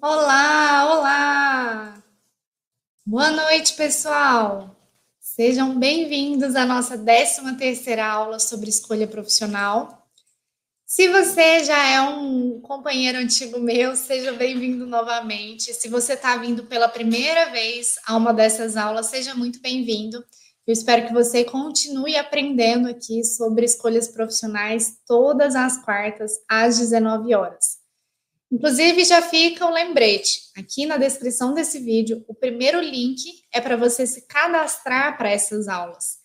Olá, olá! Boa noite, pessoal! Sejam bem-vindos à nossa 13 terceira aula sobre escolha profissional. Se você já é um companheiro antigo meu, seja bem-vindo novamente. Se você está vindo pela primeira vez a uma dessas aulas, seja muito bem-vindo. Eu espero que você continue aprendendo aqui sobre escolhas profissionais todas as quartas, às 19 horas. Inclusive, já fica o um lembrete. Aqui na descrição desse vídeo, o primeiro link é para você se cadastrar para essas aulas.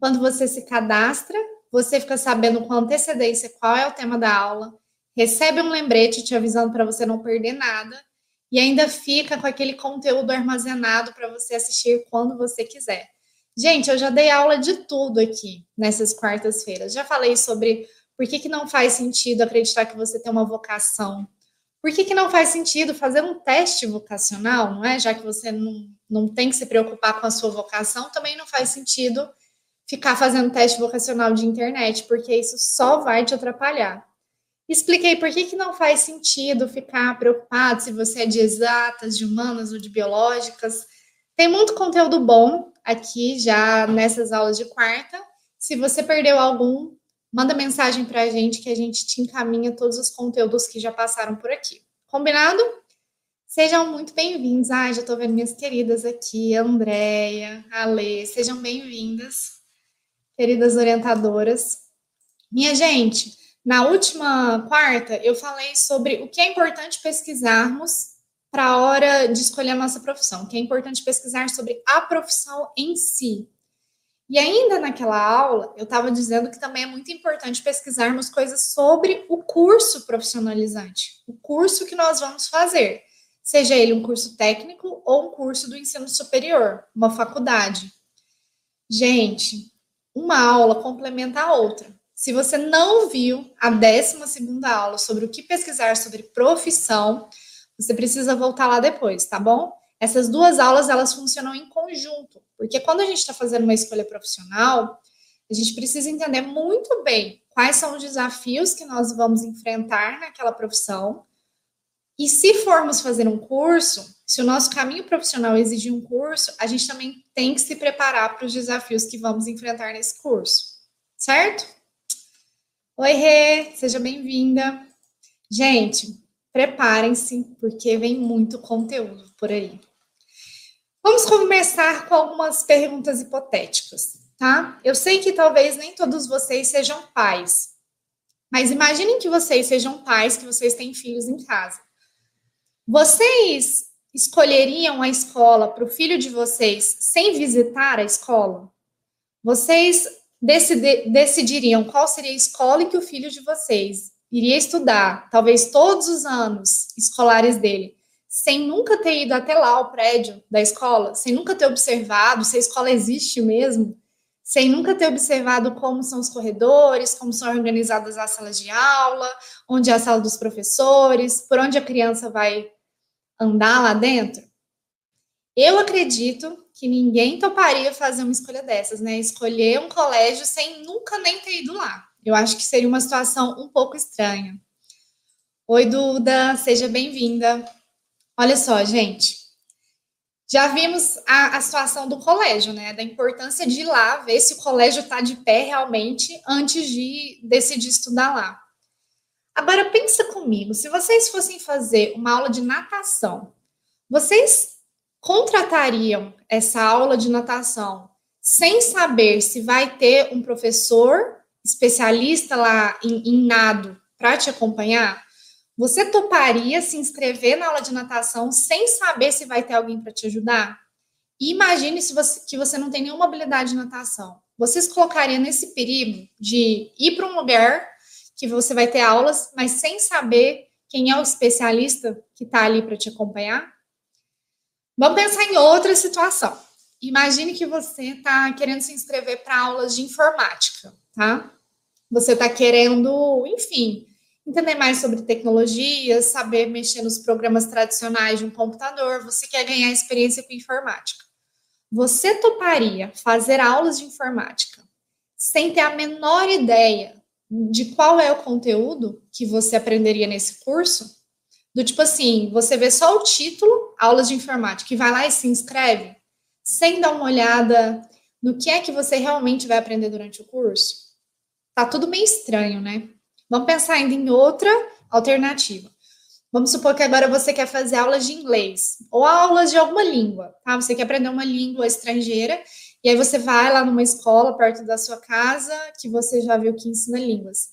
Quando você se cadastra, você fica sabendo com antecedência qual é o tema da aula, recebe um lembrete te avisando para você não perder nada e ainda fica com aquele conteúdo armazenado para você assistir quando você quiser. Gente, eu já dei aula de tudo aqui nessas quartas-feiras. Já falei sobre por que, que não faz sentido acreditar que você tem uma vocação. Por que, que não faz sentido fazer um teste vocacional, não é? Já que você não, não tem que se preocupar com a sua vocação, também não faz sentido ficar fazendo teste vocacional de internet, porque isso só vai te atrapalhar. Expliquei por que, que não faz sentido ficar preocupado se você é de exatas, de humanas ou de biológicas. Tem muito conteúdo bom aqui já nessas aulas de quarta. Se você perdeu algum, manda mensagem para a gente que a gente te encaminha todos os conteúdos que já passaram por aqui. Combinado? Sejam muito bem-vindos. Ai, já estou vendo minhas queridas aqui, Andréia, Ale, sejam bem-vindas, queridas orientadoras. Minha gente, na última quarta eu falei sobre o que é importante pesquisarmos para a hora de escolher a nossa profissão, que é importante pesquisar sobre a profissão em si. E ainda naquela aula, eu estava dizendo que também é muito importante pesquisarmos coisas sobre o curso profissionalizante, o curso que nós vamos fazer, seja ele um curso técnico ou um curso do ensino superior, uma faculdade. Gente, uma aula complementa a outra. Se você não viu a 12 segunda aula sobre o que pesquisar sobre profissão, você precisa voltar lá depois, tá bom? Essas duas aulas elas funcionam em conjunto, porque quando a gente está fazendo uma escolha profissional, a gente precisa entender muito bem quais são os desafios que nós vamos enfrentar naquela profissão. E se formos fazer um curso, se o nosso caminho profissional exigir um curso, a gente também tem que se preparar para os desafios que vamos enfrentar nesse curso, certo? Oi, Rê, seja bem-vinda. Gente, preparem-se, porque vem muito conteúdo por aí. Vamos começar com algumas perguntas hipotéticas, tá? Eu sei que talvez nem todos vocês sejam pais, mas imaginem que vocês sejam pais, que vocês têm filhos em casa. Vocês escolheriam a escola para o filho de vocês sem visitar a escola? Vocês decidiriam qual seria a escola que o filho de vocês iria estudar, talvez todos os anos escolares dele, sem nunca ter ido até lá o prédio da escola, sem nunca ter observado se a escola existe mesmo, sem nunca ter observado como são os corredores, como são organizadas as salas de aula, onde é a sala dos professores, por onde a criança vai andar lá dentro. Eu acredito que ninguém toparia fazer uma escolha dessas, né? Escolher um colégio sem nunca nem ter ido lá. Eu acho que seria uma situação um pouco estranha. Oi, Duda, seja bem-vinda. Olha só, gente. Já vimos a, a, situação do colégio, né? Da importância de ir lá, ver se o colégio está de pé realmente antes de decidir estudar lá. Agora, pensa comigo: se vocês fossem fazer uma aula de natação, vocês contratariam essa aula de natação sem saber se vai ter um professor especialista lá em, em nado para te acompanhar, você toparia se inscrever na aula de natação sem saber se vai ter alguém para te ajudar? E imagine se você, que você não tem nenhuma habilidade de natação. Você se colocaria nesse perigo de ir para um lugar que você vai ter aulas, mas sem saber quem é o especialista que está ali para te acompanhar? Vamos pensar em outra situação. Imagine que você está querendo se inscrever para aulas de informática, tá? Você está querendo, enfim, entender mais sobre tecnologia, saber mexer nos programas tradicionais de um computador, você quer ganhar experiência com informática. Você toparia fazer aulas de informática sem ter a menor ideia de qual é o conteúdo que você aprenderia nesse curso? Do tipo assim, você vê só o título, aulas de informática, e vai lá e se inscreve, sem dar uma olhada no que é que você realmente vai aprender durante o curso. Tá tudo meio estranho, né? Vamos pensar ainda em outra alternativa. Vamos supor que agora você quer fazer aulas de inglês ou aulas de alguma língua, tá? Você quer aprender uma língua estrangeira e aí você vai lá numa escola perto da sua casa que você já viu que ensina línguas.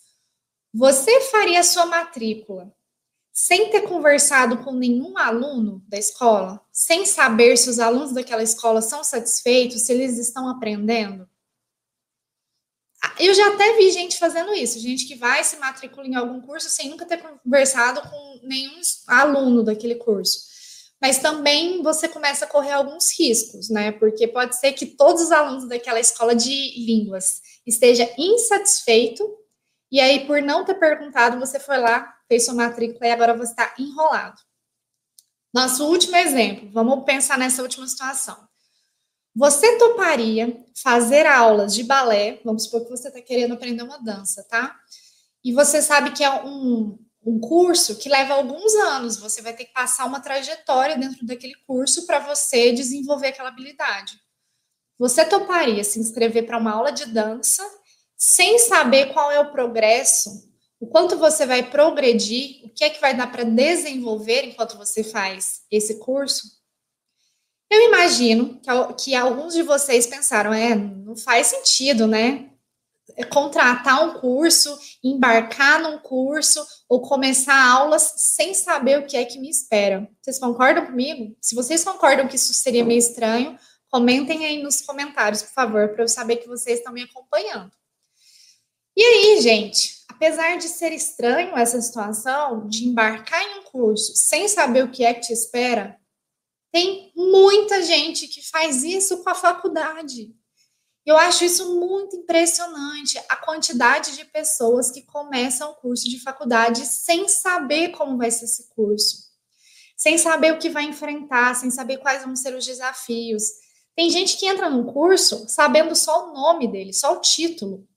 Você faria a sua matrícula sem ter conversado com nenhum aluno da escola, sem saber se os alunos daquela escola são satisfeitos, se eles estão aprendendo? Eu já até vi gente fazendo isso, gente que vai se matricular em algum curso sem nunca ter conversado com nenhum aluno daquele curso. Mas também você começa a correr alguns riscos, né? Porque pode ser que todos os alunos daquela escola de línguas esteja insatisfeito e aí por não ter perguntado, você foi lá, fez sua matrícula e agora você está enrolado. Nosso último exemplo, vamos pensar nessa última situação. Você toparia fazer aulas de balé? Vamos supor que você está querendo aprender uma dança, tá? E você sabe que é um, um curso que leva alguns anos. Você vai ter que passar uma trajetória dentro daquele curso para você desenvolver aquela habilidade. Você toparia se inscrever para uma aula de dança sem saber qual é o progresso, o quanto você vai progredir, o que é que vai dar para desenvolver enquanto você faz esse curso? Eu imagino que, que alguns de vocês pensaram, é, não faz sentido, né? É contratar um curso, embarcar num curso ou começar aulas sem saber o que é que me espera. Vocês concordam comigo? Se vocês concordam que isso seria meio estranho, comentem aí nos comentários, por favor, para eu saber que vocês estão me acompanhando. E aí, gente, apesar de ser estranho essa situação de embarcar em um curso sem saber o que é que te espera, tem muita gente que faz isso com a faculdade. Eu acho isso muito impressionante, a quantidade de pessoas que começam o curso de faculdade sem saber como vai ser esse curso, sem saber o que vai enfrentar, sem saber quais vão ser os desafios. Tem gente que entra num curso sabendo só o nome dele, só o título.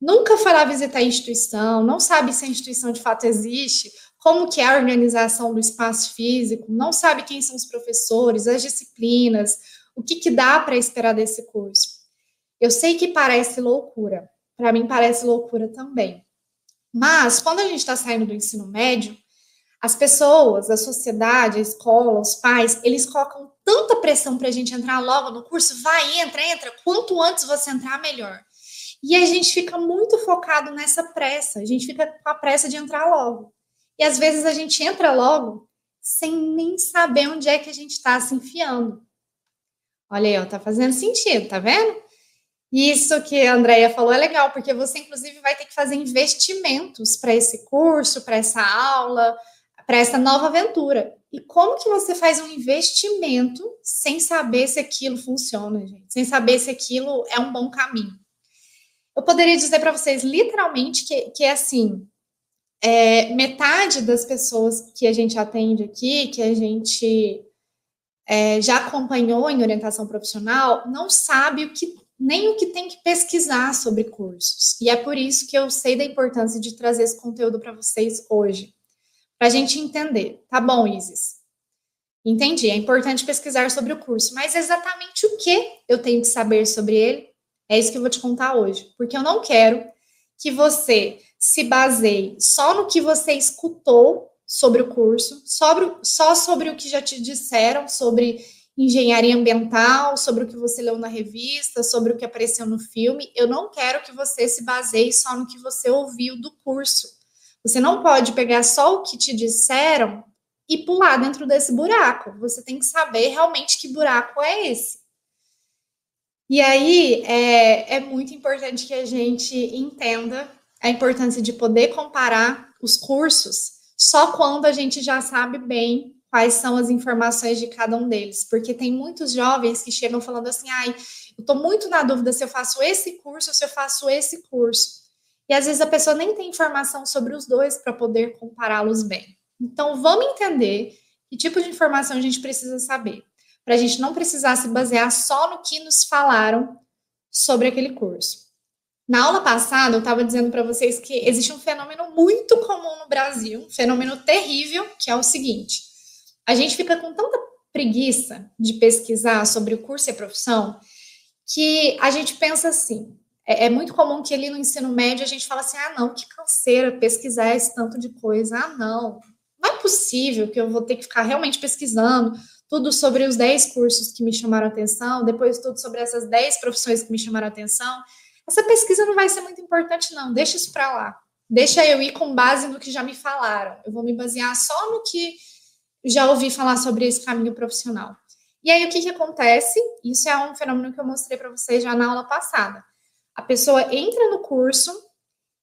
Nunca lá visitar a instituição, não sabe se a instituição de fato existe, como que é a organização do espaço físico, não sabe quem são os professores, as disciplinas, o que, que dá para esperar desse curso. Eu sei que parece loucura, para mim parece loucura também. Mas quando a gente está saindo do ensino médio, as pessoas, a sociedade, a escola, os pais, eles colocam tanta pressão para a gente entrar logo no curso, vai, entra, entra, quanto antes você entrar, melhor. E a gente fica muito focado nessa pressa, a gente fica com a pressa de entrar logo. E às vezes a gente entra logo sem nem saber onde é que a gente está se enfiando. Olha aí, ó, tá fazendo sentido, tá vendo? Isso que a Andrea falou é legal, porque você, inclusive, vai ter que fazer investimentos para esse curso, para essa aula, para essa nova aventura. E como que você faz um investimento sem saber se aquilo funciona, gente? Sem saber se aquilo é um bom caminho? Eu poderia dizer para vocês, literalmente, que, que é assim: é, metade das pessoas que a gente atende aqui, que a gente é, já acompanhou em orientação profissional, não sabe o que nem o que tem que pesquisar sobre cursos. E é por isso que eu sei da importância de trazer esse conteúdo para vocês hoje, para a gente entender. Tá bom, Isis? Entendi, é importante pesquisar sobre o curso, mas exatamente o que eu tenho que saber sobre ele? É isso que eu vou te contar hoje, porque eu não quero que você se baseie só no que você escutou sobre o curso, sobre, só sobre o que já te disseram sobre engenharia ambiental, sobre o que você leu na revista, sobre o que apareceu no filme. Eu não quero que você se baseie só no que você ouviu do curso. Você não pode pegar só o que te disseram e pular dentro desse buraco. Você tem que saber realmente que buraco é esse. E aí é, é muito importante que a gente entenda a importância de poder comparar os cursos só quando a gente já sabe bem quais são as informações de cada um deles, porque tem muitos jovens que chegam falando assim: ai, eu estou muito na dúvida se eu faço esse curso ou se eu faço esse curso. E às vezes a pessoa nem tem informação sobre os dois para poder compará-los bem. Então, vamos entender que tipo de informação a gente precisa saber, para a gente não precisar se basear só no que nos falaram sobre aquele curso. Na aula passada, eu estava dizendo para vocês que existe um fenômeno muito comum no Brasil, um fenômeno terrível, que é o seguinte: a gente fica com tanta preguiça de pesquisar sobre o curso e a profissão que a gente pensa assim. É, é muito comum que ali no ensino médio a gente fala assim: ah, não, que canseira pesquisar esse tanto de coisa. Ah, não, não é possível que eu vou ter que ficar realmente pesquisando tudo sobre os 10 cursos que me chamaram atenção, depois tudo sobre essas 10 profissões que me chamaram atenção. Essa pesquisa não vai ser muito importante, não. Deixa isso para lá. Deixa eu ir com base no que já me falaram. Eu vou me basear só no que já ouvi falar sobre esse caminho profissional. E aí, o que, que acontece? Isso é um fenômeno que eu mostrei para vocês já na aula passada. A pessoa entra no curso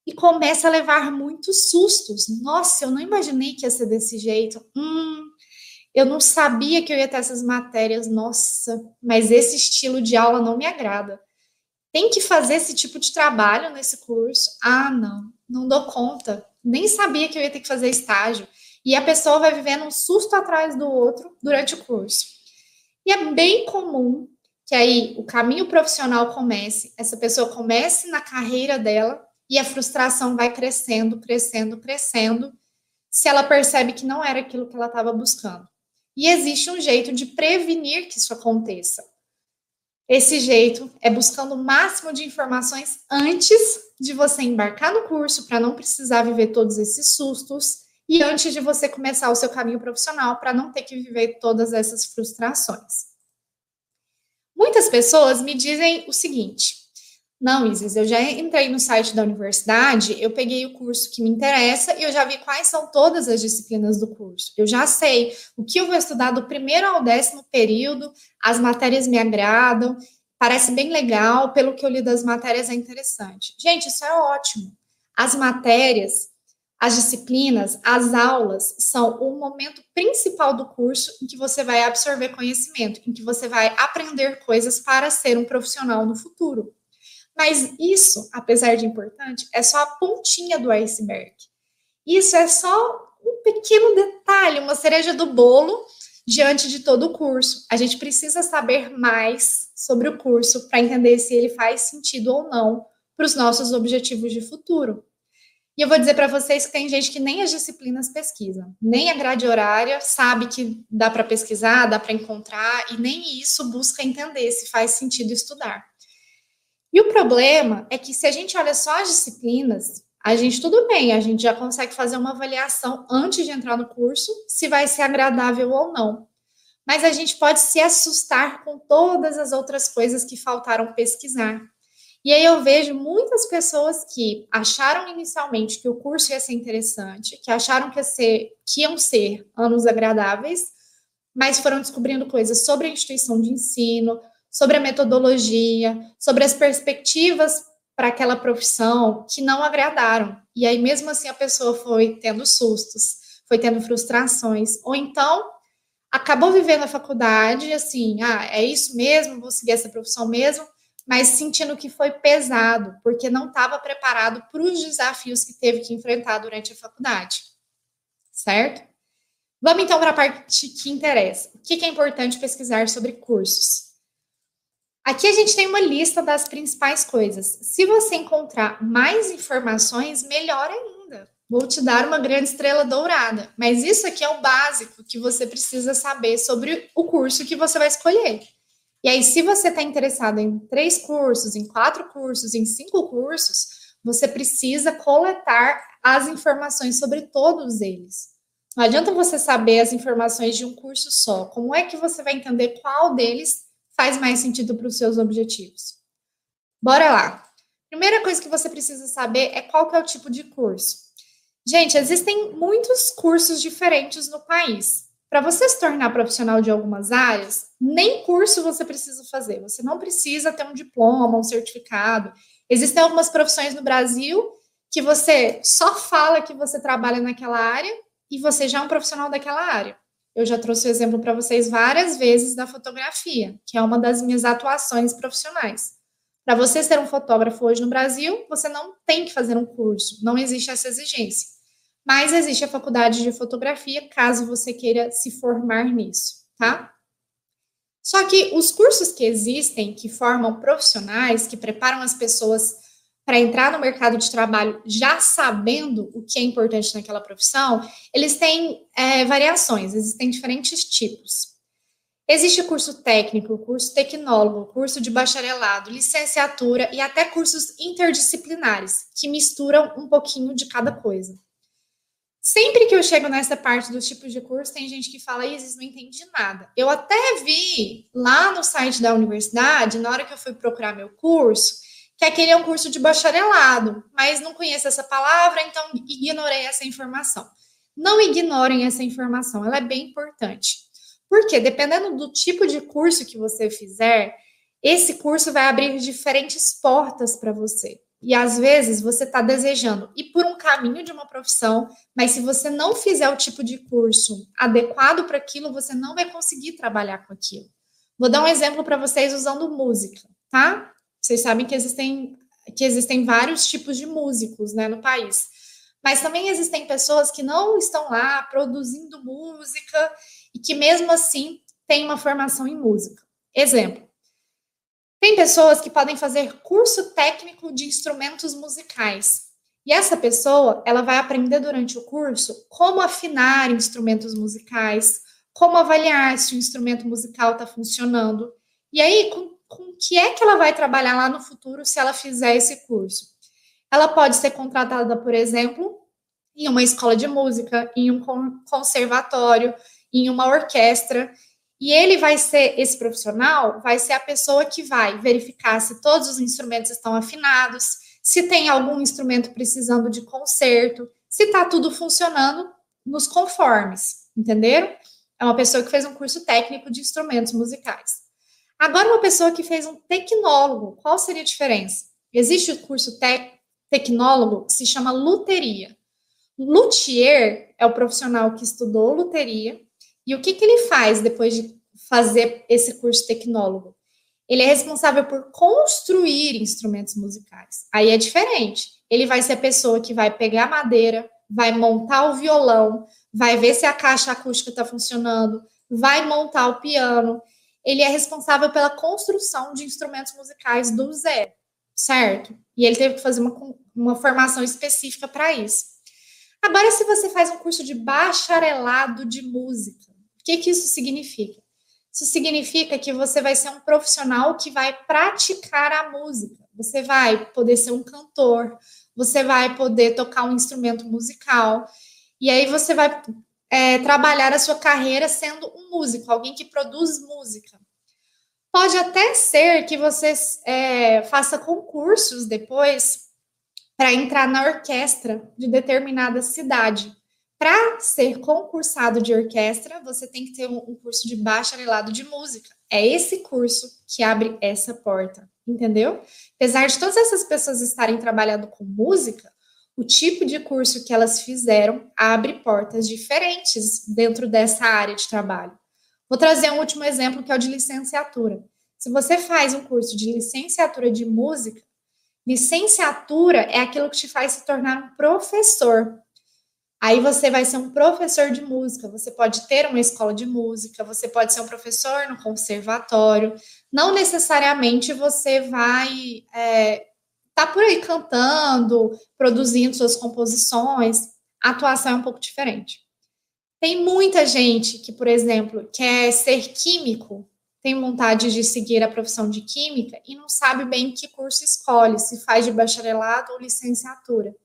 e começa a levar muitos sustos. Nossa, eu não imaginei que ia ser desse jeito. Hum, eu não sabia que eu ia ter essas matérias. Nossa, mas esse estilo de aula não me agrada tem que fazer esse tipo de trabalho nesse curso. Ah, não, não dou conta. Nem sabia que eu ia ter que fazer estágio. E a pessoa vai vivendo um susto atrás do outro durante o curso. E é bem comum que aí o caminho profissional comece, essa pessoa comece na carreira dela e a frustração vai crescendo, crescendo, crescendo, se ela percebe que não era aquilo que ela estava buscando. E existe um jeito de prevenir que isso aconteça. Esse jeito é buscando o máximo de informações antes de você embarcar no curso, para não precisar viver todos esses sustos, e antes de você começar o seu caminho profissional, para não ter que viver todas essas frustrações. Muitas pessoas me dizem o seguinte: não, Isis, eu já entrei no site da universidade, eu peguei o curso que me interessa e eu já vi quais são todas as disciplinas do curso. Eu já sei o que eu vou estudar do primeiro ao décimo período, as matérias me agradam, parece bem legal, pelo que eu li das matérias é interessante. Gente, isso é ótimo. As matérias, as disciplinas, as aulas são o momento principal do curso em que você vai absorver conhecimento, em que você vai aprender coisas para ser um profissional no futuro. Mas isso, apesar de importante, é só a pontinha do iceberg. Isso é só um pequeno detalhe, uma cereja do bolo diante de todo o curso. A gente precisa saber mais sobre o curso para entender se ele faz sentido ou não para os nossos objetivos de futuro. E eu vou dizer para vocês que tem gente que nem as disciplinas pesquisa, nem a grade horária sabe que dá para pesquisar, dá para encontrar, e nem isso busca entender se faz sentido estudar. E o problema é que se a gente olha só as disciplinas, a gente tudo bem, a gente já consegue fazer uma avaliação antes de entrar no curso, se vai ser agradável ou não. Mas a gente pode se assustar com todas as outras coisas que faltaram pesquisar. E aí eu vejo muitas pessoas que acharam inicialmente que o curso ia ser interessante, que acharam que, ia ser, que iam ser anos agradáveis, mas foram descobrindo coisas sobre a instituição de ensino, sobre a metodologia, sobre as perspectivas para aquela profissão que não agradaram. E aí, mesmo assim, a pessoa foi tendo sustos, foi tendo frustrações, ou então acabou vivendo a faculdade assim, ah, é isso mesmo, vou seguir essa profissão mesmo, mas sentindo que foi pesado, porque não estava preparado para os desafios que teve que enfrentar durante a faculdade. Certo? Vamos então para a parte que interessa. O que é importante pesquisar sobre cursos? Aqui a gente tem uma lista das principais coisas. Se você encontrar mais informações, melhor ainda. Vou te dar uma grande estrela dourada. Mas isso aqui é o básico que você precisa saber sobre o curso que você vai escolher. E aí, se você está interessado em três cursos, em quatro cursos, em cinco cursos, você precisa coletar as informações sobre todos eles. Não adianta você saber as informações de um curso só. Como é que você vai entender qual deles faz mais sentido para os seus objetivos. Bora lá. Primeira coisa que você precisa saber é qual que é o tipo de curso. Gente, existem muitos cursos diferentes no país. Para você se tornar profissional de algumas áreas, nem curso você precisa fazer. Você não precisa ter um diploma, um certificado. Existem algumas profissões no Brasil que você só fala que você trabalha naquela área e você já é um profissional daquela área. Eu já trouxe o exemplo para vocês várias vezes da fotografia, que é uma das minhas atuações profissionais. Para você ser um fotógrafo hoje no Brasil, você não tem que fazer um curso, não existe essa exigência. Mas existe a faculdade de fotografia, caso você queira se formar nisso, tá? Só que os cursos que existem, que formam profissionais, que preparam as pessoas para entrar no mercado de trabalho já sabendo o que é importante naquela profissão, eles têm é, variações, existem diferentes tipos. Existe curso técnico, curso tecnólogo, curso de bacharelado, licenciatura e até cursos interdisciplinares, que misturam um pouquinho de cada coisa. Sempre que eu chego nessa parte dos tipos de curso, tem gente que fala, Isis, não entendi nada. Eu até vi lá no site da universidade, na hora que eu fui procurar meu curso, que aquele é um curso de bacharelado, mas não conheço essa palavra, então ignorei essa informação. Não ignorem essa informação, ela é bem importante. Porque dependendo do tipo de curso que você fizer, esse curso vai abrir diferentes portas para você. E às vezes você está desejando ir por um caminho de uma profissão, mas se você não fizer o tipo de curso adequado para aquilo, você não vai conseguir trabalhar com aquilo. Vou dar um exemplo para vocês usando música, tá? Vocês sabem que existem, que existem vários tipos de músicos né, no país. Mas também existem pessoas que não estão lá produzindo música e que mesmo assim têm uma formação em música. Exemplo, tem pessoas que podem fazer curso técnico de instrumentos musicais. E essa pessoa, ela vai aprender durante o curso como afinar instrumentos musicais, como avaliar se o instrumento musical está funcionando. E aí, com, com que é que ela vai trabalhar lá no futuro se ela fizer esse curso? Ela pode ser contratada, por exemplo, em uma escola de música, em um conservatório, em uma orquestra. E ele vai ser, esse profissional, vai ser a pessoa que vai verificar se todos os instrumentos estão afinados, se tem algum instrumento precisando de conserto, se está tudo funcionando nos conformes, entenderam? É uma pessoa que fez um curso técnico de instrumentos musicais. Agora, uma pessoa que fez um tecnólogo, qual seria a diferença? Existe o curso tec tecnólogo que se chama luteria. Luthier é o profissional que estudou luteria e o que, que ele faz depois de fazer esse curso tecnólogo? Ele é responsável por construir instrumentos musicais. Aí é diferente. Ele vai ser a pessoa que vai pegar a madeira, vai montar o violão, vai ver se a caixa acústica está funcionando, vai montar o piano. Ele é responsável pela construção de instrumentos musicais do zero, certo? E ele teve que fazer uma, uma formação específica para isso. Agora, se você faz um curso de bacharelado de música, o que, que isso significa? Isso significa que você vai ser um profissional que vai praticar a música. Você vai poder ser um cantor, você vai poder tocar um instrumento musical, e aí você vai é, trabalhar a sua carreira sendo um músico, alguém que produz música. Pode até ser que você é, faça concursos depois para entrar na orquestra de determinada cidade. Para ser concursado de orquestra, você tem que ter um, curso de bacharelado de música. É esse curso que abre essa porta, entendeu? Apesar de todas essas pessoas estarem trabalhando com música, o tipo de curso que elas fizeram abre portas diferentes dentro dessa área de trabalho. Vou trazer um último exemplo que é o de licenciatura. Se você faz um curso de licenciatura de música, licenciatura é aquilo que te faz se tornar um professor. Aí você vai ser um professor de música, você pode ter uma escola de música, você pode ser um professor no conservatório. Não necessariamente você vai é, tá por aí cantando, produzindo suas composições. A atuação é um pouco diferente. Tem muita gente que, por exemplo, quer ser químico, tem vontade de seguir a profissão de química e não sabe bem que curso escolhe, se faz de bacharelado ou licenciatura.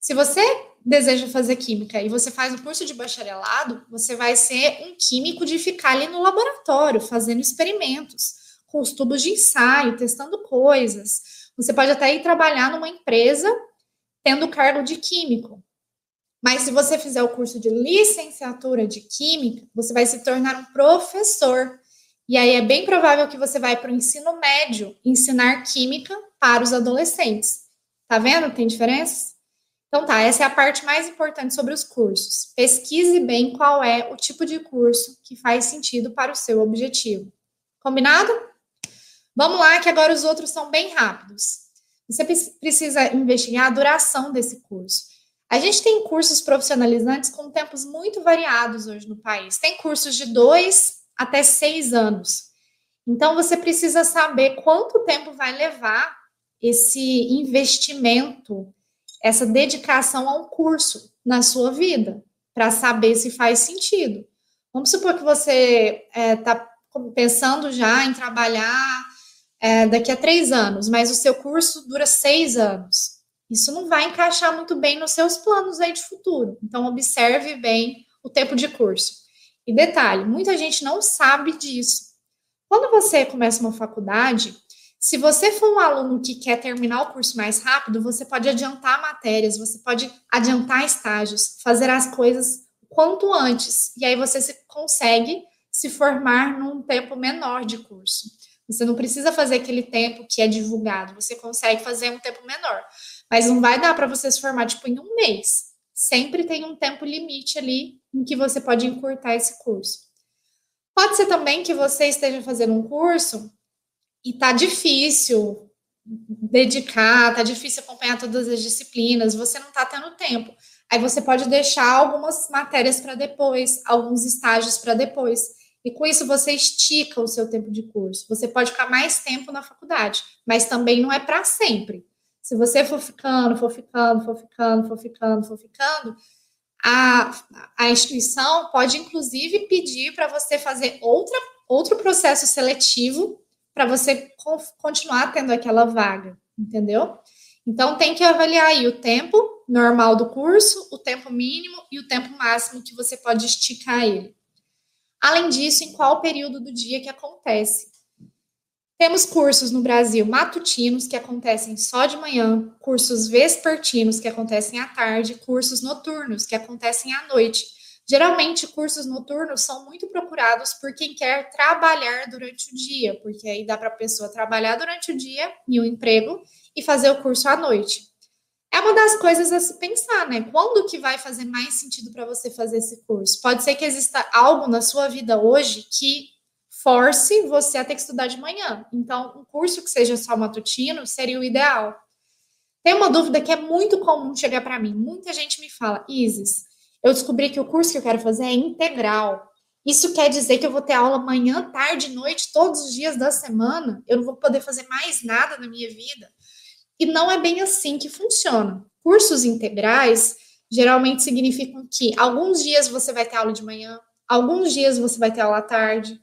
Se você deseja fazer química e você faz o curso de bacharelado, você vai ser um químico de ficar ali no laboratório, fazendo experimentos, com os tubos de ensaio, testando coisas. Você pode até ir trabalhar numa empresa tendo cargo de químico. Mas se você fizer o curso de licenciatura de química, você vai se tornar um professor. E aí é bem provável que você vai para o ensino médio ensinar química para os adolescentes. Tá vendo? Tem diferença? Então tá, essa é a parte mais importante sobre os cursos. Pesquise bem qual é o tipo de curso que faz sentido para o seu objetivo. Combinado? Vamos lá, que agora os outros são bem rápidos. Você precisa investigar a duração desse curso. A gente tem cursos profissionalizantes com tempos muito variados hoje no país. Tem cursos de dois até seis anos. Então, você precisa saber quanto tempo vai levar esse investimento, essa dedicação a um curso na sua vida, para saber se faz sentido. Vamos supor que você está é, tá pensando já em trabalhar é, daqui a três anos, mas o seu curso dura seis anos. Isso não vai encaixar muito bem nos seus planos aí de futuro. Então, observe bem o tempo de curso. E detalhe, muita gente não sabe disso. Quando você começa uma faculdade, se você for um aluno que quer terminar o curso mais rápido, você pode adiantar matérias, você pode adiantar estágios, fazer as coisas quanto antes. E aí você se, consegue se formar num tempo menor de curso. Você não precisa fazer aquele tempo que é divulgado, você consegue fazer um tempo menor. Mas não vai dar para você se formar tipo em um mês. Sempre tem um tempo limite ali em que você pode encurtar esse curso. Pode ser também que você esteja fazendo um curso e tá difícil dedicar, tá difícil acompanhar todas as disciplinas, você não tá tendo tempo. Aí você pode deixar algumas matérias para depois, alguns estágios para depois. E com isso você estica o seu tempo de curso. Você pode ficar mais tempo na faculdade, mas também não é para sempre. Se você for ficando, for ficando, for ficando, for ficando, for ficando, a, a instituição pode inclusive pedir para você fazer outra, outro processo seletivo para você continuar tendo aquela vaga, entendeu? Então tem que avaliar aí o tempo normal do curso, o tempo mínimo e o tempo máximo que você pode esticar ele. Além disso, em qual período do dia que acontece? Temos cursos no Brasil matutinos que acontecem só de manhã, cursos vespertinos que acontecem à tarde, cursos noturnos que acontecem à noite. Geralmente, cursos noturnos são muito procurados por quem quer trabalhar durante o dia, porque aí dá para a pessoa trabalhar durante o dia em um emprego e fazer o curso à noite. É uma das coisas a se pensar, né? Quando que vai fazer mais sentido para você fazer esse curso? Pode ser que exista algo na sua vida hoje que force você a ter que estudar de manhã. Então, um curso que seja só matutino seria o ideal. Tem uma dúvida que é muito comum chegar para mim. Muita gente me fala, Isis, eu descobri que o curso que eu quero fazer é integral. Isso quer dizer que eu vou ter aula manhã, tarde, noite, todos os dias da semana. Eu não vou poder fazer mais nada na minha vida. E não é bem assim que funciona. Cursos integrais geralmente significam que alguns dias você vai ter aula de manhã, alguns dias você vai ter aula à tarde.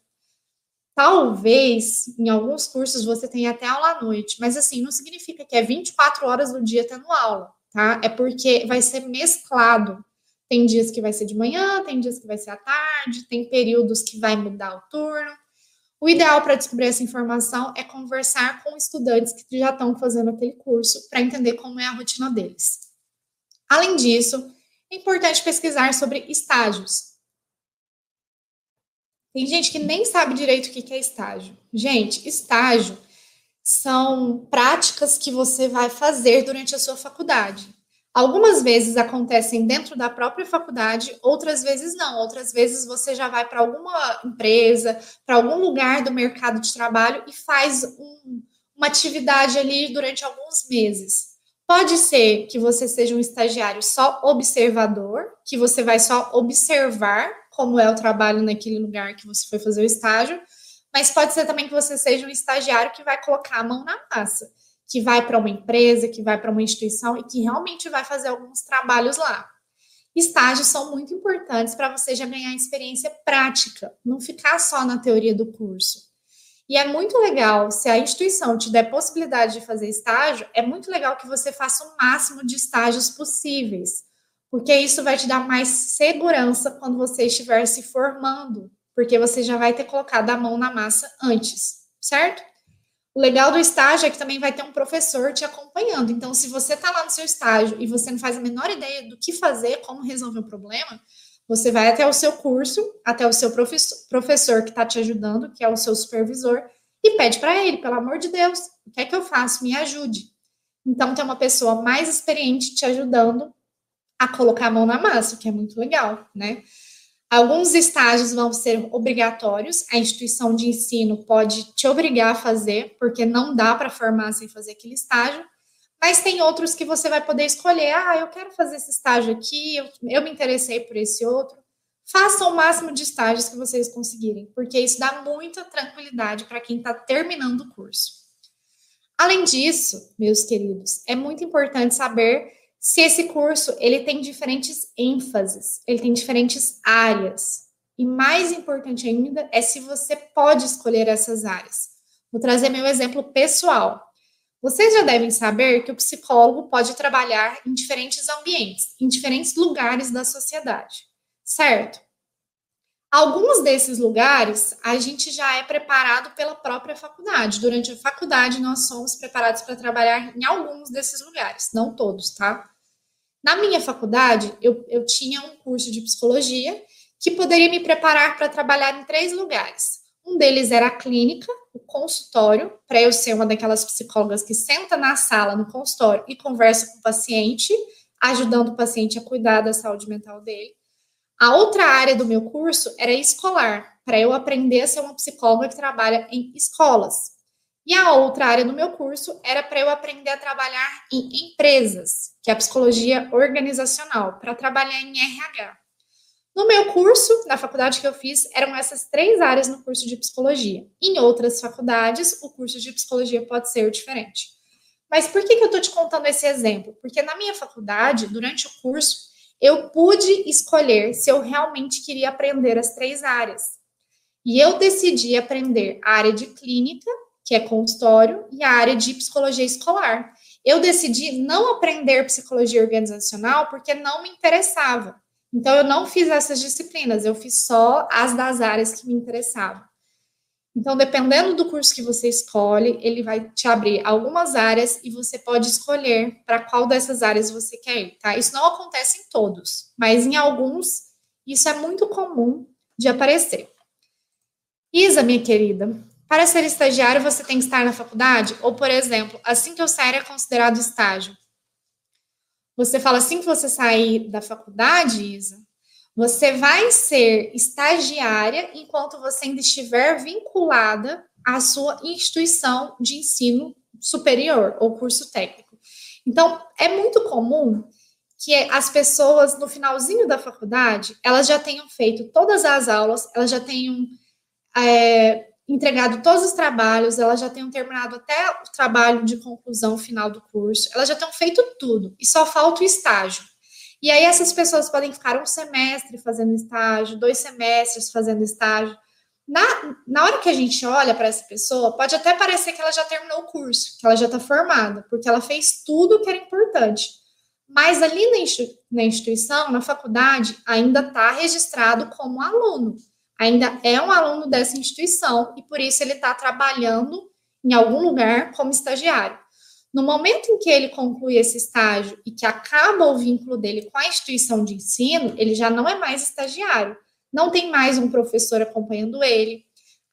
Talvez em alguns cursos você tenha até aula à noite, mas assim, não significa que é 24 horas do dia tendo aula, tá? É porque vai ser mesclado. Tem dias que vai ser de manhã, tem dias que vai ser à tarde, tem períodos que vai mudar o turno. O ideal para descobrir essa informação é conversar com estudantes que já estão fazendo aquele curso para entender como é a rotina deles. Além disso, é importante pesquisar sobre estágios. Tem gente que nem sabe direito o que é estágio. Gente, estágio são práticas que você vai fazer durante a sua faculdade. Algumas vezes acontecem dentro da própria faculdade, outras vezes não. Outras vezes você já vai para alguma empresa, para algum lugar do mercado de trabalho e faz um, uma atividade ali durante alguns meses. Pode ser que você seja um estagiário só observador, que você vai só observar como é o trabalho naquele lugar que você foi fazer o estágio, mas pode ser também que você seja um estagiário que vai colocar a mão na massa que vai para uma empresa, que vai para uma instituição e que realmente vai fazer alguns trabalhos lá. Estágios são muito importantes para você já ganhar experiência prática, não ficar só na teoria do curso. E é muito legal, se a instituição te der possibilidade de fazer estágio, é muito legal que você faça o máximo de estágios possíveis, porque isso vai te dar mais segurança quando você estiver se formando, porque você já vai ter colocado a mão na massa antes, certo? O legal do estágio é que também vai ter um professor te acompanhando. Então, se você está lá no seu estágio e você não faz a menor ideia do que fazer, como resolver o problema, você vai até o seu curso, até o seu professor que está te ajudando, que é o seu supervisor, e pede para ele, pelo amor de Deus, o que é que eu faço? Me ajude. Então, tem uma pessoa mais experiente te ajudando a colocar a mão na massa, que é muito legal, né? Alguns estágios vão ser obrigatórios, a instituição de ensino pode te obrigar a fazer, porque não dá para formar sem fazer aquele estágio, mas tem outros que você vai poder escolher. Ah, eu quero fazer esse estágio aqui, eu, eu me interessei por esse outro. Façam o máximo de estágios que vocês conseguirem, porque isso dá muita tranquilidade para quem está terminando o curso. Além disso, meus queridos, é muito importante saber se esse curso ele tem diferentes ênfases, ele tem diferentes áreas. E mais importante ainda é se você pode escolher essas áreas. Vou trazer meu exemplo pessoal. Vocês já devem saber que o psicólogo pode trabalhar em diferentes ambientes, em diferentes lugares da sociedade, certo? Alguns desses lugares a gente já é preparado pela própria faculdade. Durante a faculdade, nós somos preparados para trabalhar em alguns desses lugares, não todos, tá? Na minha faculdade, eu, eu tinha um curso de psicologia que poderia me preparar para trabalhar em três lugares. Um deles era a clínica, o consultório, para eu ser uma daquelas psicólogas que senta na sala, no consultório, e conversa com o paciente, ajudando o paciente a cuidar da saúde mental dele. A outra área do meu curso era escolar, para eu aprender a ser uma psicóloga que trabalha em escolas. E a outra área do meu curso era para eu aprender a trabalhar em empresas, que é a psicologia organizacional, para trabalhar em RH. No meu curso, na faculdade que eu fiz, eram essas três áreas no curso de psicologia. Em outras faculdades, o curso de psicologia pode ser diferente. Mas por que, que eu estou te contando esse exemplo? Porque na minha faculdade, durante o curso, eu pude escolher se eu realmente queria aprender as três áreas. E eu decidi aprender a área de clínica que é consultório, e a área de psicologia escolar. Eu decidi não aprender psicologia organizacional porque não me interessava. Então, eu não fiz essas disciplinas, eu fiz só as das áreas que me interessavam. Então, dependendo do curso que você escolhe, ele vai te abrir algumas áreas e você pode escolher para qual dessas áreas você quer ir, tá? Isso não acontece em todos, mas em alguns isso é muito comum de aparecer. Isa, minha querida, para ser estagiário, você tem que estar na faculdade? Ou, por exemplo, assim que eu sair é considerado estágio? Você fala assim que você sair da faculdade, Isa, você vai ser estagiária enquanto você ainda estiver vinculada à sua instituição de ensino superior ou curso técnico. Então, é muito comum que as pessoas, no finalzinho da faculdade, elas já tenham feito todas as aulas, elas já tenham é, entregado todos os trabalhos, elas já tenham terminado até o trabalho de conclusão final do curso, elas já tenham feito tudo e só falta o estágio. E aí essas pessoas podem ficar um semestre fazendo estágio, dois semestres fazendo estágio. Na, na hora que a gente olha para essa pessoa, pode até parecer que ela já terminou o curso, que ela já está formada, porque ela fez tudo que era importante. Mas ali na, na instituição, na faculdade, ainda está registrado como aluno ainda é um aluno dessa instituição e por isso ele está trabalhando em algum lugar como estagiário. No momento em que ele conclui esse estágio e que acaba o vínculo dele com a instituição de ensino, ele já não é mais estagiário, não tem mais um professor acompanhando ele,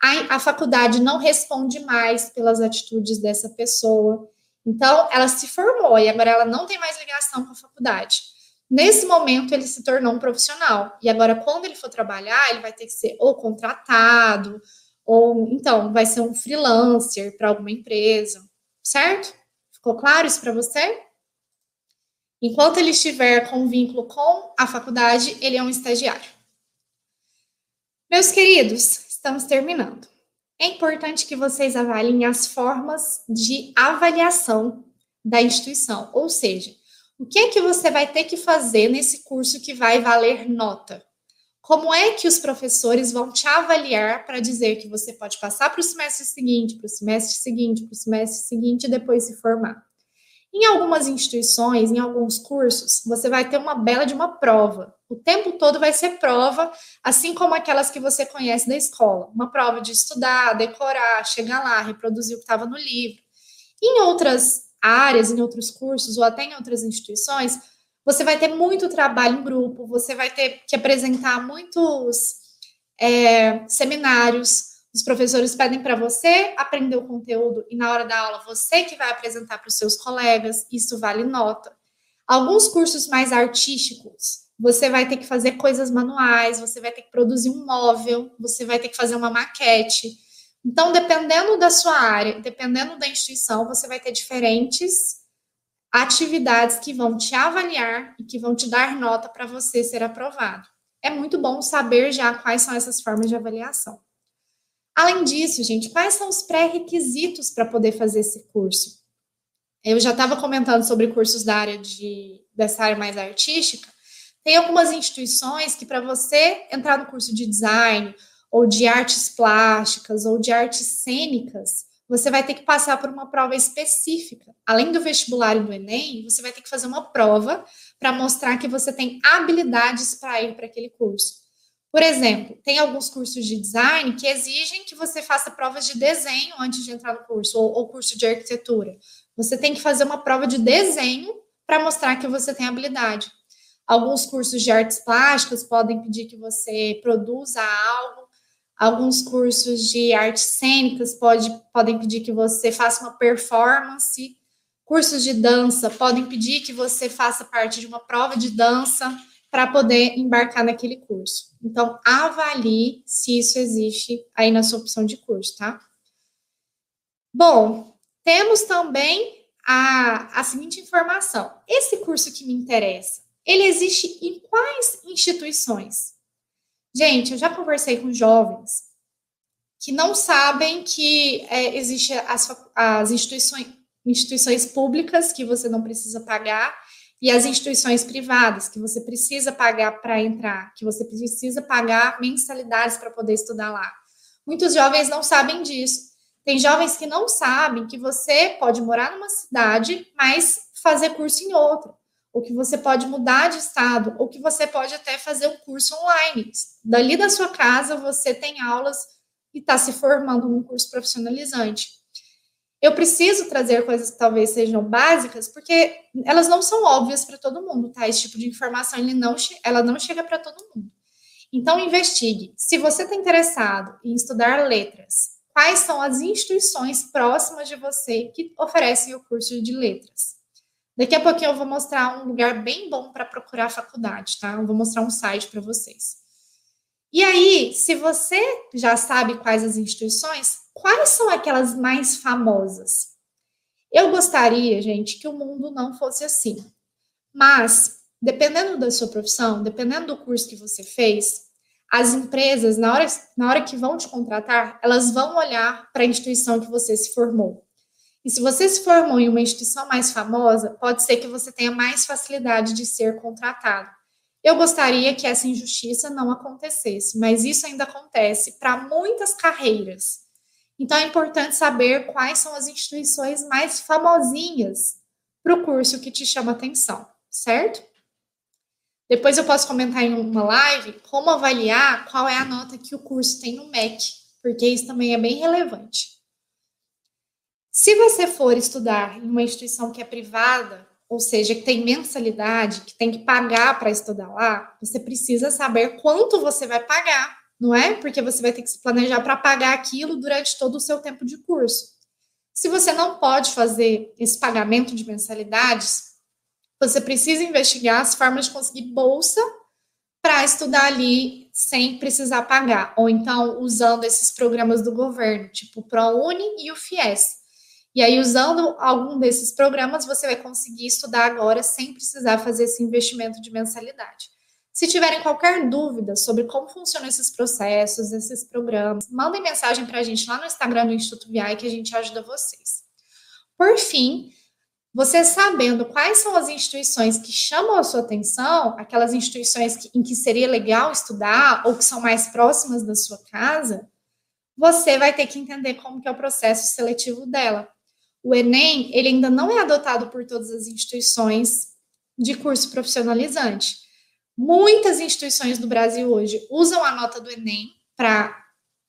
a, a faculdade não responde mais pelas atitudes dessa pessoa. Então, ela se formou e agora ela não tem mais ligação com a faculdade. Nesse momento, ele se tornou um profissional. E agora, quando ele for trabalhar, ele vai ter que ser ou contratado, ou então vai ser um freelancer para alguma empresa, certo? Ficou claro isso para você? Enquanto ele estiver com vínculo com a faculdade, ele é um estagiário. Meus queridos, estamos terminando. É importante que vocês avaliem as formas de avaliação da instituição, ou seja, o que é que você vai ter que fazer nesse curso que vai valer nota? Como é que os professores vão te avaliar para dizer que você pode passar para o semestre seguinte, para o semestre seguinte, para o semestre seguinte e depois se formar? Em algumas instituições, em alguns cursos, você vai ter uma bela de uma prova. O tempo todo vai ser prova, assim como aquelas que você conhece da escola. Uma prova de estudar, decorar, chegar lá, reproduzir o que estava no livro. Em outras áreas, em outros cursos ou até em outras instituições, você vai ter muito trabalho em grupo, você vai ter que apresentar muitos é, seminários. Os professores pedem para você aprender o conteúdo e na hora da aula você que vai apresentar para os seus colegas, isso vale nota. Alguns cursos mais artísticos, você vai ter que fazer coisas manuais, você vai ter que produzir um móvel, você vai ter que fazer uma maquete. Então, dependendo da sua área, dependendo da instituição, você vai ter diferentes atividades que vão te avaliar e que vão te dar nota para você ser aprovado. É muito bom saber já quais são essas formas de avaliação. Além disso, gente, quais são os pré-requisitos para poder fazer esse curso? Eu já estava comentando sobre cursos da área de dessa área mais artística. Tem algumas instituições que para você entrar no curso de design ou de artes plásticas ou de artes cênicas, você vai ter que passar por uma prova específica. Além do vestibular e do Enem, você vai ter que fazer uma prova para mostrar que você tem habilidades para ir para aquele curso. Por exemplo, tem alguns cursos de design que exigem que você faça provas de desenho antes de entrar no curso, ou, ou curso de arquitetura. Você tem que fazer uma prova de desenho para mostrar que você tem habilidade. Alguns cursos de artes plásticas podem pedir que você produza algo. Alguns cursos de artes cênicas pode, podem pedir que você faça uma performance. Cursos de dança podem pedir que você faça parte de uma prova de dança para poder embarcar naquele curso. Então, avalie se isso existe aí na sua opção de curso, tá? Bom, temos também a, a seguinte informação: esse curso que me interessa, ele existe em quais instituições? Gente, eu já conversei com jovens que não sabem que é, existe as, as instituições, instituições públicas que você não precisa pagar e as instituições privadas, que você precisa pagar para entrar, que você precisa pagar mensalidades para poder estudar lá. Muitos jovens não sabem disso. Tem jovens que não sabem que você pode morar numa cidade, mas fazer curso em outra, ou que você pode mudar de estado, ou que você pode até fazer um curso online. Dali da sua casa, você tem aulas e está se formando num curso profissionalizante. Eu preciso trazer coisas que talvez sejam básicas, porque elas não são óbvias para todo mundo, tá? Esse tipo de informação ele não, ela não chega para todo mundo. Então, investigue. Se você está interessado em estudar letras, quais são as instituições próximas de você que oferecem o curso de letras? Daqui a pouquinho eu vou mostrar um lugar bem bom para procurar faculdade, tá? Eu vou mostrar um site para vocês. E aí, se você já sabe quais as instituições, quais são aquelas mais famosas? Eu gostaria, gente, que o mundo não fosse assim. Mas, dependendo da sua profissão, dependendo do curso que você fez, as empresas, na hora, na hora que vão te contratar, elas vão olhar para a instituição que você se formou. E se você se formou em uma instituição mais famosa, pode ser que você tenha mais facilidade de ser contratado. Eu gostaria que essa injustiça não acontecesse, mas isso ainda acontece para muitas carreiras. Então é importante saber quais são as instituições mais famosinhas para o curso que te chama atenção, certo? Depois eu posso comentar em uma live como avaliar qual é a nota que o curso tem no MEC, porque isso também é bem relevante. Se você for estudar em uma instituição que é privada, ou seja, que tem mensalidade, que tem que pagar para estudar lá, você precisa saber quanto você vai pagar, não é? Porque você vai ter que se planejar para pagar aquilo durante todo o seu tempo de curso. Se você não pode fazer esse pagamento de mensalidades, você precisa investigar as formas de conseguir bolsa para estudar ali sem precisar pagar, ou então usando esses programas do governo, tipo o ProUni e o FIES. E aí, usando algum desses programas, você vai conseguir estudar agora sem precisar fazer esse investimento de mensalidade. Se tiverem qualquer dúvida sobre como funcionam esses processos, esses programas, mandem mensagem para a gente lá no Instagram do Instituto VI que a gente ajuda vocês. Por fim, você sabendo quais são as instituições que chamam a sua atenção, aquelas instituições que, em que seria legal estudar ou que são mais próximas da sua casa, você vai ter que entender como que é o processo seletivo dela o Enem, ele ainda não é adotado por todas as instituições de curso profissionalizante. Muitas instituições do Brasil hoje usam a nota do Enem para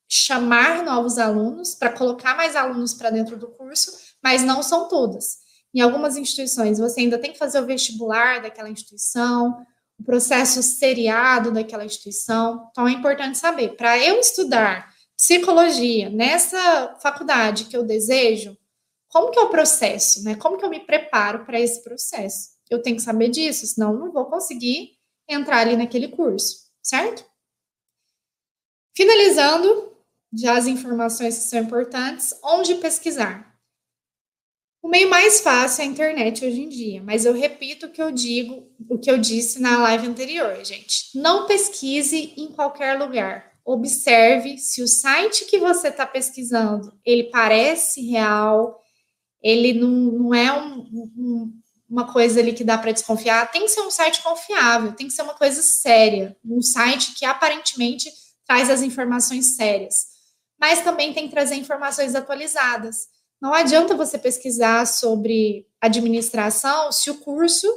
chamar novos alunos, para colocar mais alunos para dentro do curso, mas não são todas. Em algumas instituições, você ainda tem que fazer o vestibular daquela instituição, o processo seriado daquela instituição. Então, é importante saber. Para eu estudar psicologia nessa faculdade que eu desejo, como que é o processo, né? Como que eu me preparo para esse processo? Eu tenho que saber disso, senão não vou conseguir entrar ali naquele curso, certo? Finalizando, já as informações que são importantes, onde pesquisar? O meio mais fácil é a internet hoje em dia, mas eu repito o que eu digo, o que eu disse na live anterior, gente. Não pesquise em qualquer lugar. observe se o site que você está pesquisando ele parece real, ele não, não é um, um, uma coisa ali que dá para desconfiar. Tem que ser um site confiável, tem que ser uma coisa séria, um site que aparentemente traz as informações sérias, mas também tem que trazer informações atualizadas. Não adianta você pesquisar sobre administração se o curso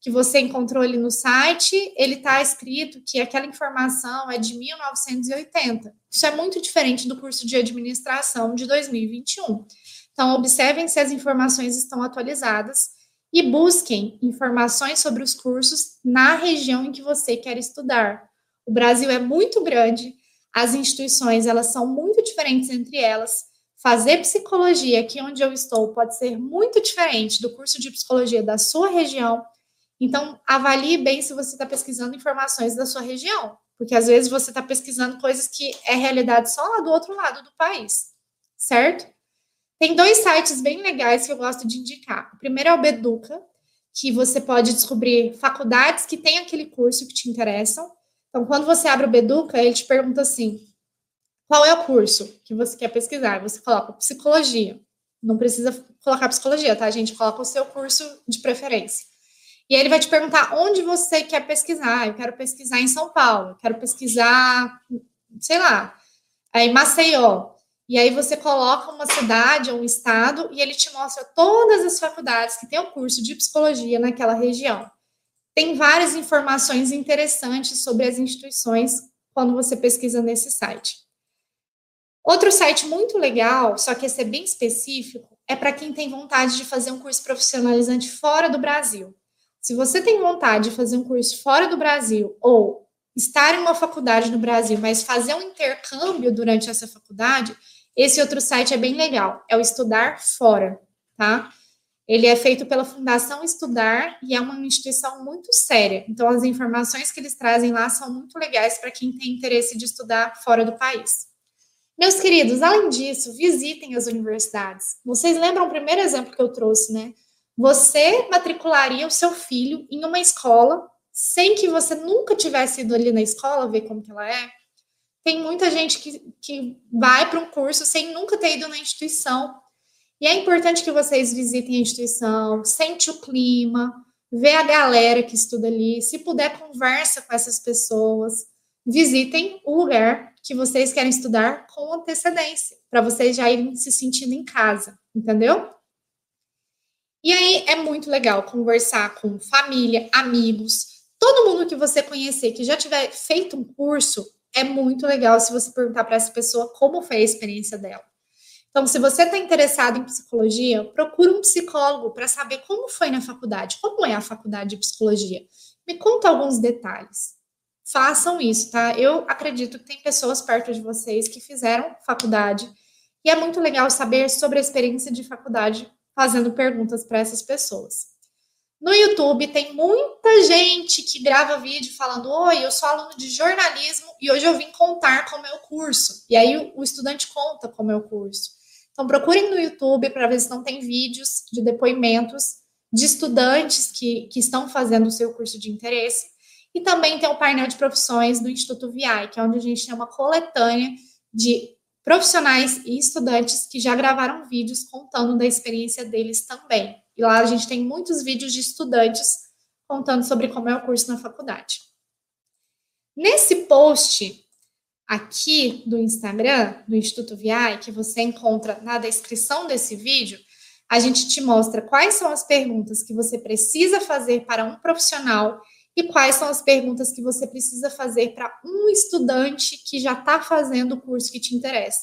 que você encontrou ali no site, ele está escrito que aquela informação é de 1980. Isso é muito diferente do curso de administração de 2021. Então, observem se as informações estão atualizadas e busquem informações sobre os cursos na região em que você quer estudar. O Brasil é muito grande, as instituições elas são muito diferentes entre elas. Fazer psicologia aqui onde eu estou pode ser muito diferente do curso de psicologia da sua região então, avalie bem se você está pesquisando informações da sua região, porque às vezes você está pesquisando coisas que é realidade só lá do outro lado do país, certo? Tem dois sites bem legais que eu gosto de indicar. O primeiro é o Beduca, que você pode descobrir faculdades que têm aquele curso que te interessam. Então, quando você abre o Beduca, ele te pergunta assim: qual é o curso que você quer pesquisar? Você coloca psicologia. Não precisa colocar psicologia, tá? Gente coloca o seu curso de preferência. E aí ele vai te perguntar onde você quer pesquisar. Eu quero pesquisar em São Paulo, eu quero pesquisar, sei lá, em Maceió. E aí você coloca uma cidade ou um estado e ele te mostra todas as faculdades que tem o curso de psicologia naquela região. Tem várias informações interessantes sobre as instituições quando você pesquisa nesse site. Outro site muito legal, só que esse é bem específico, é para quem tem vontade de fazer um curso profissionalizante fora do Brasil. Se você tem vontade de fazer um curso fora do Brasil ou estar em uma faculdade no Brasil, mas fazer um intercâmbio durante essa faculdade, esse outro site é bem legal. É o Estudar Fora, tá? Ele é feito pela Fundação Estudar e é uma instituição muito séria. Então, as informações que eles trazem lá são muito legais para quem tem interesse de estudar fora do país. Meus queridos, além disso, visitem as universidades. Vocês lembram o primeiro exemplo que eu trouxe, né? Você matricularia o seu filho em uma escola sem que você nunca tivesse ido ali na escola ver como que ela é? Tem muita gente que, que vai para um curso sem nunca ter ido na instituição. E é importante que vocês visitem a instituição, sente o clima, vê a galera que estuda ali. Se puder, conversa com essas pessoas. Visitem o lugar que vocês querem estudar com antecedência, para vocês já irem se sentindo em casa, entendeu? E aí é muito legal conversar com família, amigos, todo mundo que você conhecer que já tiver feito um curso, é muito legal se você perguntar para essa pessoa como foi a experiência dela. Então, se você está interessado em psicologia, procure um psicólogo para saber como foi na faculdade, como é a faculdade de psicologia. Me conta alguns detalhes. Façam isso, tá? Eu acredito que tem pessoas perto de vocês que fizeram faculdade e é muito legal saber sobre a experiência de faculdade fazendo perguntas para essas pessoas. No YouTube tem muita gente que grava vídeo falando: Oi, eu sou aluno de jornalismo e hoje eu vim contar como é o curso. E aí o estudante conta como é o curso. Então procurem no YouTube para ver se não tem vídeos de depoimentos de estudantes que, que estão fazendo o seu curso de interesse. E também tem o painel de profissões do Instituto VI, que é onde a gente tem uma coletânea de profissionais e estudantes que já gravaram vídeos contando da experiência deles também. E lá a gente tem muitos vídeos de estudantes contando sobre como é o curso na faculdade. Nesse post aqui do Instagram, do Instituto VI, que você encontra na descrição desse vídeo, a gente te mostra quais são as perguntas que você precisa fazer para um profissional e quais são as perguntas que você precisa fazer para um estudante que já está fazendo o curso que te interessa.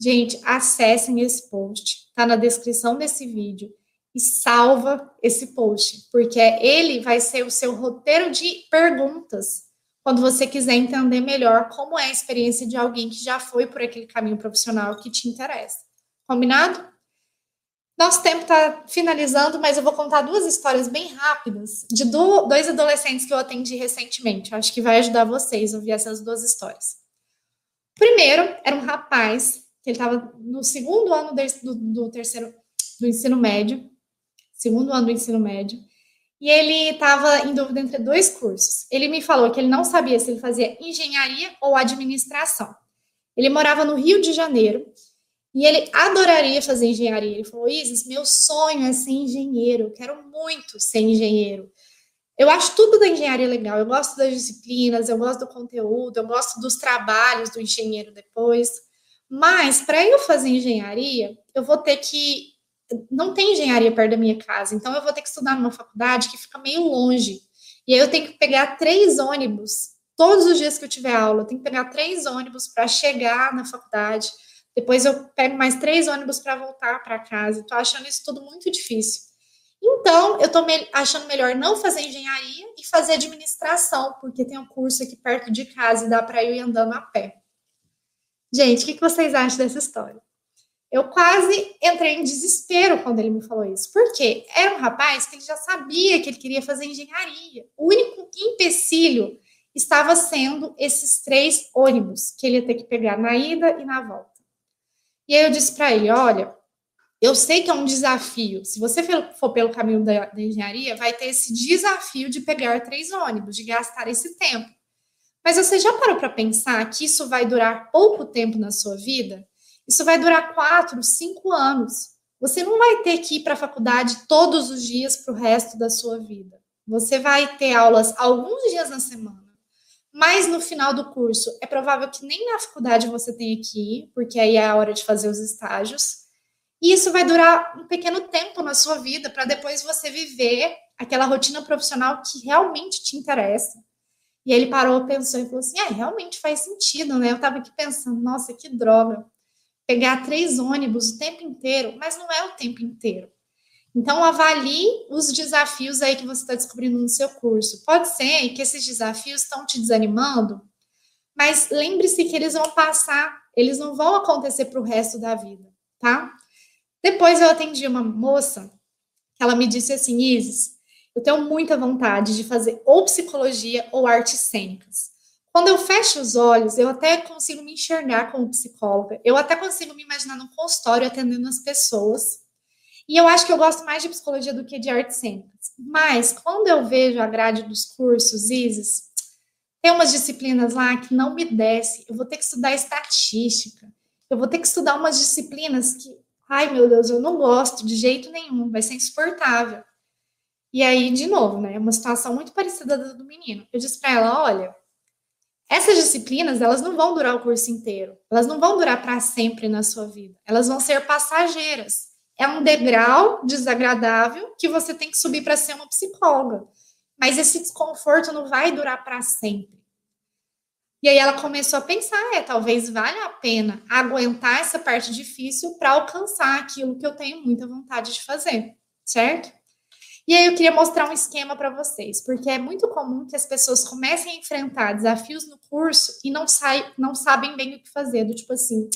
Gente, acessem esse post, está na descrição desse vídeo e salva esse post, porque ele vai ser o seu roteiro de perguntas quando você quiser entender melhor como é a experiência de alguém que já foi por aquele caminho profissional que te interessa. Combinado? Nosso tempo está finalizando, mas eu vou contar duas histórias bem rápidas de dois adolescentes que eu atendi recentemente. Eu acho que vai ajudar vocês a ouvir essas duas histórias. Primeiro, era um rapaz que ele estava no segundo ano do, do terceiro do ensino médio, segundo ano do ensino médio, e ele estava em dúvida entre dois cursos. Ele me falou que ele não sabia se ele fazia engenharia ou administração. Ele morava no Rio de Janeiro e ele adoraria fazer engenharia. Ele falou: Isis, meu sonho é ser engenheiro, eu quero muito ser engenheiro. Eu acho tudo da engenharia legal. Eu gosto das disciplinas, eu gosto do conteúdo, eu gosto dos trabalhos do engenheiro depois. Mas para eu fazer engenharia, eu vou ter que não tem engenharia perto da minha casa, então eu vou ter que estudar numa faculdade que fica meio longe. E aí eu tenho que pegar três ônibus todos os dias que eu tiver aula, eu tenho que pegar três ônibus para chegar na faculdade. Depois eu pego mais três ônibus para voltar para casa. Estou achando isso tudo muito difícil. Então, eu estou me achando melhor não fazer engenharia e fazer administração, porque tem um curso aqui perto de casa e dá para ir andando a pé. Gente, o que vocês acham dessa história? Eu quase entrei em desespero quando ele me falou isso. Por quê? Era um rapaz que ele já sabia que ele queria fazer engenharia. O único empecilho estava sendo esses três ônibus que ele ia ter que pegar na ida e na volta. E aí eu disse para ele: olha, eu sei que é um desafio. Se você for pelo caminho da, da, engenharia, vai ter esse desafio de pegar três ônibus, de gastar esse tempo. Mas você já parou para pensar que isso vai durar pouco tempo na sua vida? Isso vai durar quatro, cinco anos. Você não vai ter que ir para a faculdade todos os dias para o resto da sua vida. Você vai ter aulas alguns dias na semana. Mas no final do curso, é provável que nem na faculdade você tenha que ir, porque aí é a hora de fazer os estágios. E isso vai durar um pequeno tempo na sua vida, para depois você viver aquela rotina profissional que realmente te interessa. E ele parou, pensou e falou assim: é, realmente faz sentido, né? Eu estava aqui pensando, nossa, que droga pegar três ônibus o tempo inteiro, mas não é o tempo inteiro. Então, avalie os desafios aí que você está descobrindo no seu curso. Pode ser que esses desafios estão te desanimando, mas lembre-se que eles vão passar, eles não vão acontecer para o resto da vida, tá? Depois eu atendi uma moça, ela me disse assim, Isis, eu tenho muita vontade de fazer ou psicologia ou artes cênicas. Quando eu fecho os olhos, eu até consigo me enxergar como psicóloga, eu até consigo me imaginar no consultório atendendo as pessoas. E eu acho que eu gosto mais de psicologia do que de artes cênicas. Mas quando eu vejo a grade dos cursos, Isis, tem umas disciplinas lá que não me desce. Eu vou ter que estudar estatística. Eu vou ter que estudar umas disciplinas que, ai meu Deus, eu não gosto de jeito nenhum, vai ser insuportável. E aí, de novo, né? Uma situação muito parecida da do menino. Eu disse para ela: olha, essas disciplinas, elas não vão durar o curso inteiro. Elas não vão durar para sempre na sua vida. Elas vão ser passageiras. É um degrau desagradável que você tem que subir para ser uma psicóloga. Mas esse desconforto não vai durar para sempre. E aí ela começou a pensar, é, talvez valha a pena aguentar essa parte difícil para alcançar aquilo que eu tenho muita vontade de fazer, certo? E aí eu queria mostrar um esquema para vocês, porque é muito comum que as pessoas comecem a enfrentar desafios no curso e não, sai, não sabem bem o que fazer, do tipo assim,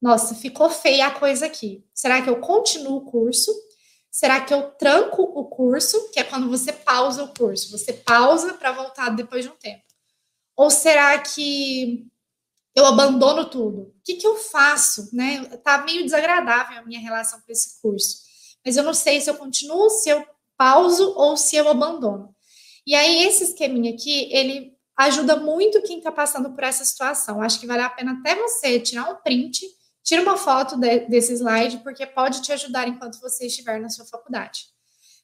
nossa, ficou feia a coisa aqui. Será que eu continuo o curso? Será que eu tranco o curso, que é quando você pausa o curso? Você pausa para voltar depois de um tempo. Ou será que eu abandono tudo? O que, que eu faço? Né? Tá meio desagradável a minha relação com esse curso. Mas eu não sei se eu continuo, se eu pauso ou se eu abandono. E aí, esse esqueminha aqui, ele ajuda muito quem está passando por essa situação. Acho que vale a pena até você tirar um print, tira uma foto de, desse slide, porque pode te ajudar enquanto você estiver na sua faculdade.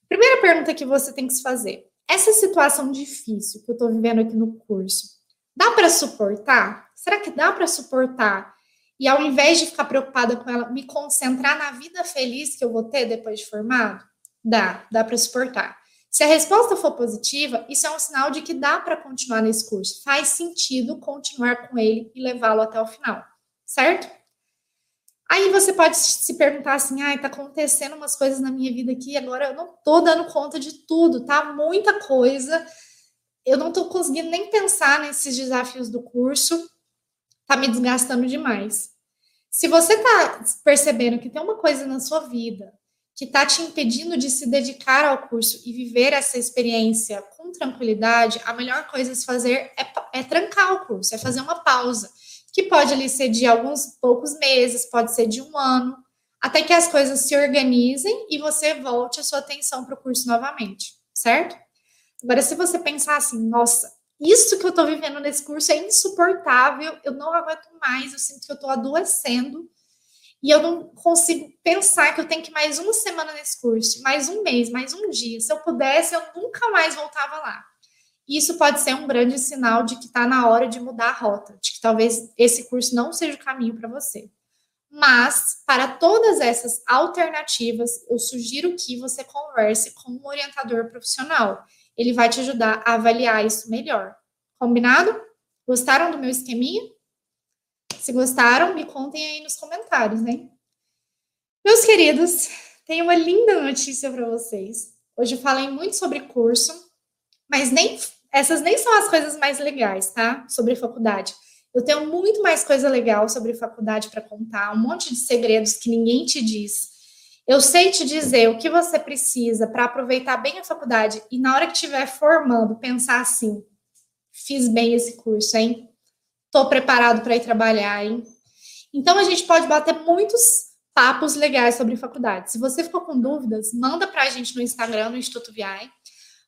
Primeira pergunta que você tem que se fazer: essa situação difícil que eu estou vivendo aqui no curso, dá para suportar? Será que dá para suportar? E ao invés de ficar preocupada com ela, me concentrar na vida feliz que eu vou ter depois de formado? Dá, dá para suportar. Se a resposta for positiva, isso é um sinal de que dá para continuar nesse curso. Faz sentido continuar com ele e levá-lo até o final, certo? Aí você pode se perguntar assim: ai, tá acontecendo umas coisas na minha vida aqui, agora eu não tô dando conta de tudo, tá? Muita coisa. Eu não tô conseguindo nem pensar nesses desafios do curso, tá me desgastando demais. Se você tá percebendo que tem uma coisa na sua vida que está te impedindo de se dedicar ao curso e viver essa experiência com tranquilidade, a melhor coisa a se fazer é, é trancar o curso, é fazer uma pausa, que pode ali ser de alguns poucos meses, pode ser de um ano, até que as coisas se organizem e você volte a sua atenção para o curso novamente, certo? Agora, se você pensar assim, nossa, isso que eu tô vivendo nesse curso é insuportável, eu não aguento mais, eu sinto que eu tô adoecendo e eu não consigo pensar que eu tenho que mais uma semana nesse curso, mais um mês, mais um dia. Se eu pudesse, eu nunca mais voltava lá. Isso pode ser um grande sinal de que está na hora de mudar a rota, de que talvez esse curso não seja o caminho para você. Mas, para todas essas alternativas, eu sugiro que você converse com um orientador profissional. Ele vai te ajudar a avaliar isso melhor. Combinado? Gostaram do meu esqueminha? Se gostaram, me contem aí nos comentários, né? Meus queridos, tenho uma linda notícia para vocês. Hoje eu falei muito sobre curso, mas nem essas nem são as coisas mais legais, tá? Sobre faculdade. Eu tenho muito mais coisa legal sobre faculdade para contar, um monte de segredos que ninguém te diz. Eu sei te dizer o que você precisa para aproveitar bem a faculdade e na hora que estiver formando, pensar assim: fiz bem esse curso, hein? Estou preparado para ir trabalhar, hein? Então a gente pode bater muitos papos legais sobre faculdade. Se você ficou com dúvidas, manda para a gente no Instagram, no Instituto VI.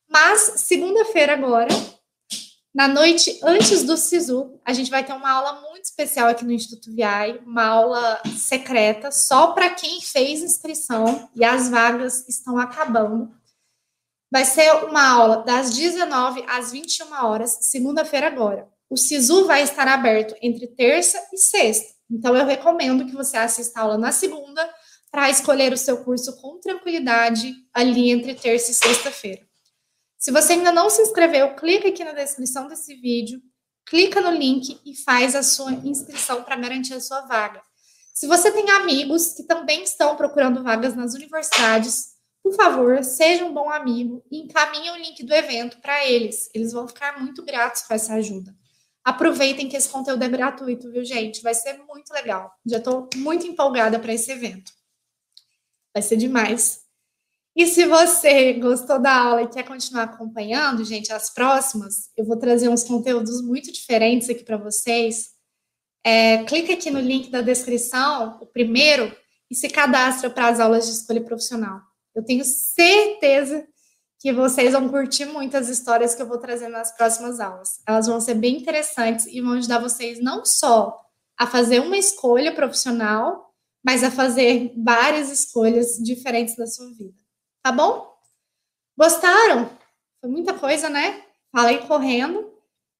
Mas segunda-feira agora na noite antes do SISU, a gente vai ter uma aula muito especial aqui no Instituto VI, uma aula secreta só para quem fez inscrição e as vagas estão acabando. Vai ser uma aula das 19 às 21 horas, segunda-feira agora. O SISU vai estar aberto entre terça e sexta. Então eu recomendo que você assista a aula na segunda para escolher o seu curso com tranquilidade ali entre terça e sexta-feira. Se você ainda não se inscreveu, clica aqui na descrição desse vídeo, clica no link e faz a sua inscrição para garantir a sua vaga. Se você tem amigos que também estão procurando vagas nas universidades, por favor, seja um bom amigo e encaminhe o link do evento para eles. Eles vão ficar muito gratos com essa ajuda. Aproveitem que esse conteúdo é gratuito, viu, gente? Vai ser muito legal. Já estou muito empolgada para esse evento. Vai ser demais. E se você gostou da aula e quer continuar acompanhando, gente, as próximas, eu vou trazer uns conteúdos muito diferentes aqui para vocês. É, clica aqui no link da descrição, o primeiro, e se cadastra para as aulas de escolha profissional. Eu tenho certeza que vocês vão curtir muito as histórias que eu vou trazer nas próximas aulas. Elas vão ser bem interessantes e vão ajudar vocês não só a fazer uma escolha profissional, mas a fazer várias escolhas diferentes da sua vida. Tá bom? Gostaram? Foi muita coisa, né? Falei correndo,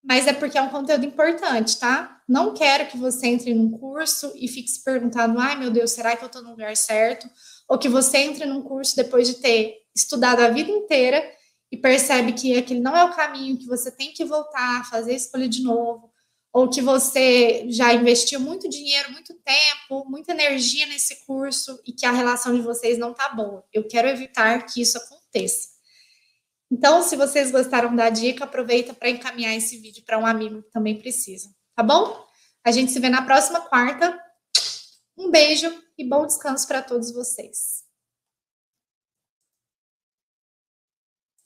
mas é porque é um conteúdo importante, tá? Não quero que você entre num curso e fique se perguntando: ai meu Deus, será que eu tô no lugar certo? Ou que você entre num curso depois de ter estudado a vida inteira e percebe que aquele não é o caminho, que você tem que voltar, fazer a escolha de novo, ou que você já investiu muito dinheiro, muito tempo, muita energia nesse curso e que a relação de vocês não tá boa. Eu quero evitar que isso aconteça. Então, se vocês gostaram da dica, aproveita para encaminhar esse vídeo para um amigo que também precisa, tá bom? A gente se vê na próxima quarta. Um beijo e bom descanso para todos vocês.